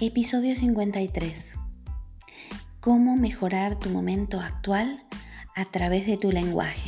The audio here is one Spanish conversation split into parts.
Episodio 53. ¿Cómo mejorar tu momento actual a través de tu lenguaje?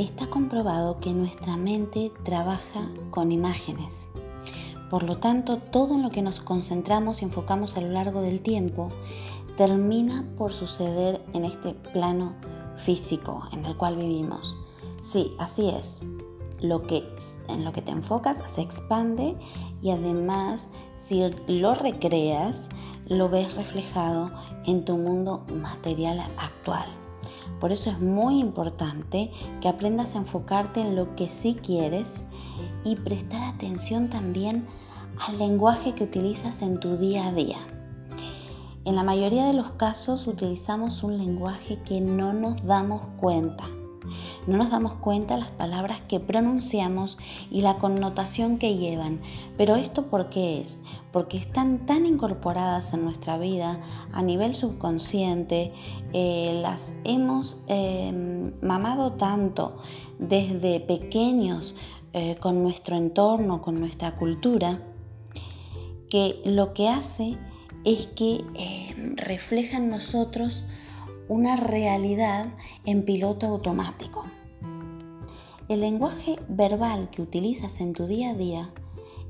Está comprobado que nuestra mente trabaja con imágenes. Por lo tanto, todo en lo que nos concentramos y enfocamos a lo largo del tiempo termina por suceder en este plano físico en el cual vivimos. Sí, así es. Lo que, en lo que te enfocas se expande y además si lo recreas, lo ves reflejado en tu mundo material actual. Por eso es muy importante que aprendas a enfocarte en lo que sí quieres y prestar atención también al lenguaje que utilizas en tu día a día. En la mayoría de los casos utilizamos un lenguaje que no nos damos cuenta no nos damos cuenta las palabras que pronunciamos y la connotación que llevan. Pero esto por qué es? Porque están tan incorporadas en nuestra vida a nivel subconsciente, eh, las hemos em, mamado tanto desde pequeños eh, con nuestro entorno, con nuestra cultura, que lo que hace es que em, refleja en nosotros una realidad en piloto automático. El lenguaje verbal que utilizas en tu día a día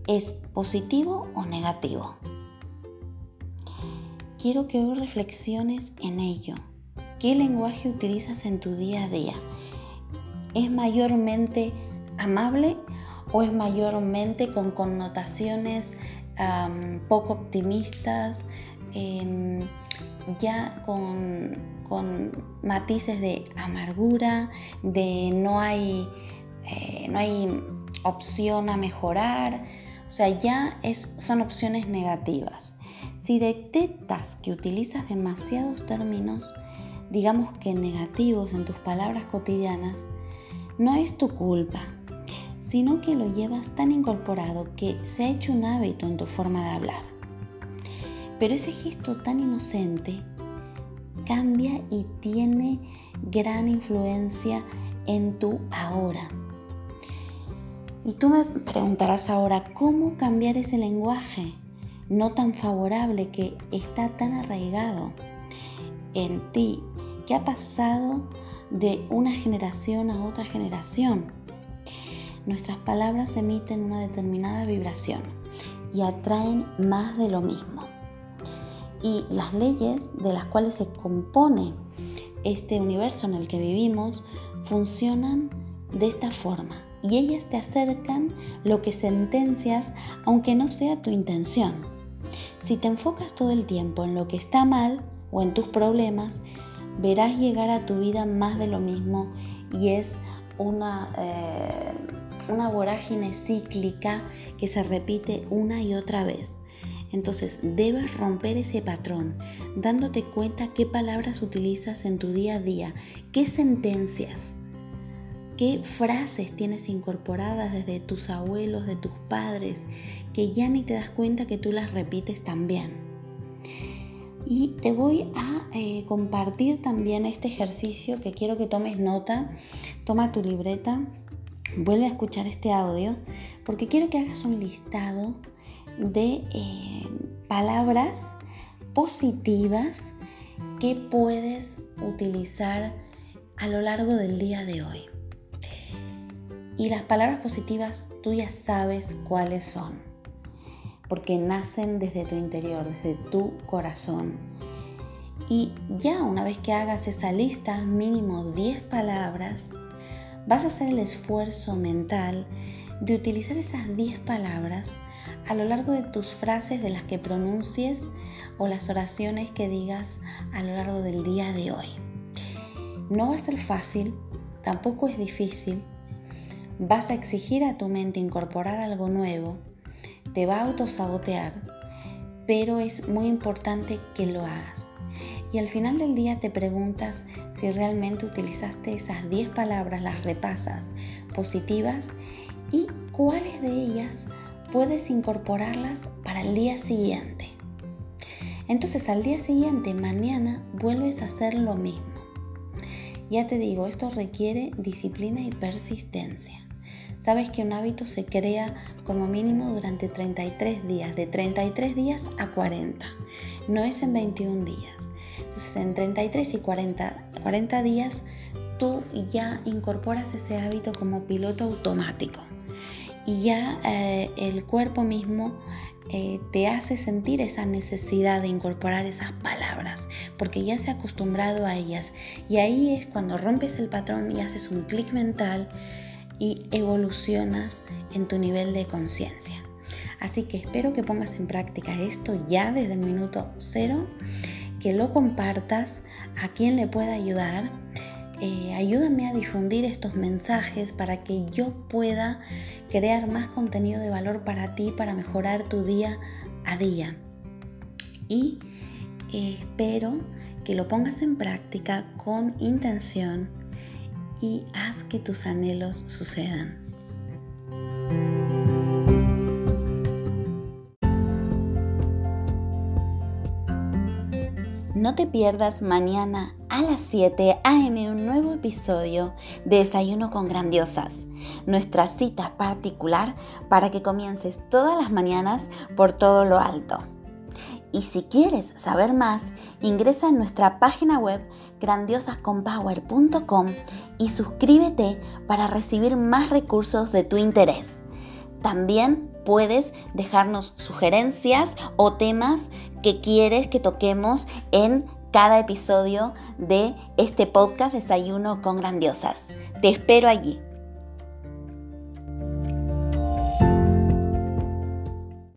es positivo o negativo. quiero que hoy reflexiones en ello. ¿Qué lenguaje utilizas en tu día a día? ¿Es mayormente amable o es mayormente con connotaciones poco optimistas, em, ya con, con, matices de amargura, de no hay, eh, no hay opción a mejorar? O sea, ya es, son opciones negativas. Si detectas que utilizas demasiados términos, digamos que negativos en tus palabras cotidianas, no es tu culpa, sino que lo llevas tan incorporado que se ha hecho un hábito en tu forma de hablar. Pero ese gesto tan inocente cambia y tiene gran influencia en tu ahora. Y tú me preguntarás ahora, ¿cómo cambiar ese lenguaje no tan favorable que está tan arraigado en ti, que ha pasado de una generación a otra generación? Nuestras palabras emiten una determinada vibración y atraen más de lo mismo. Y las leyes de las cuales se compone este universo en el que vivimos funcionan de esta forma y ellas te acercan lo que sentencias aunque no sea tu intención. Si te enfocas todo el tiempo en lo que está mal o en tus problemas, verás llegar a tu vida más de lo mismo y es una, eh, una vorágine cíclica que se repite una y otra vez. Entonces debes romper ese patrón, dándote cuenta qué palabras utilizas en tu día a día, qué sentencias qué frases tienes incorporadas desde tus abuelos, de tus padres, que ya ni te das cuenta que tú las repites también. Y te voy a eh, compartir también este ejercicio que quiero que tomes nota. Toma tu libreta, vuelve a escuchar este audio, porque quiero que hagas un listado de eh, palabras positivas que puedes utilizar a lo largo del día de hoy. Y las palabras positivas tú ya sabes cuáles son, porque nacen desde tu interior, desde tu corazón. Y ya una vez que hagas esa lista, mínimo 10 palabras, vas a hacer el esfuerzo mental de utilizar esas 10 palabras a lo largo de tus frases de las que pronuncies o las oraciones que digas a lo largo del día de hoy. No va a ser fácil, tampoco es difícil, vas a exigir a tu mente incorporar algo nuevo, te va a autosabotear, pero es muy importante que lo hagas. Y al final del día te preguntas si realmente utilizaste esas 10 palabras, las repasas positivas y cuáles de ellas puedes incorporarlas para el día siguiente. Entonces al día siguiente, mañana, vuelves a hacer lo mismo. Ya te digo, esto requiere disciplina y persistencia. Sabes que un hábito se crea como mínimo durante 33 días, de 33 días a 40. No es en 21 días. Entonces en 33 y 40, 40 días tú ya incorporas ese hábito como piloto automático. Y ya eh, el cuerpo mismo eh, te hace sentir esa necesidad de incorporar esas palabras, porque ya se ha acostumbrado a ellas. Y ahí es cuando rompes el patrón y haces un clic mental y evolucionas en tu nivel de conciencia. Así que espero que pongas en práctica esto ya desde el minuto cero, que lo compartas a quien le pueda ayudar. Eh, ayúdame a difundir estos mensajes para que yo pueda crear más contenido de valor para ti, para mejorar tu día a día. Y eh, espero que lo pongas en práctica con intención y haz que tus anhelos sucedan. No te pierdas mañana a las 7 a.m. un nuevo episodio de Desayuno con Grandiosas, nuestra cita particular para que comiences todas las mañanas por todo lo alto. Y si quieres saber más, ingresa en nuestra página web grandiosasconpower.com y suscríbete para recibir más recursos de tu interés. También puedes dejarnos sugerencias o temas que quieres que toquemos en cada episodio de este podcast Desayuno con Grandiosas. Te espero allí.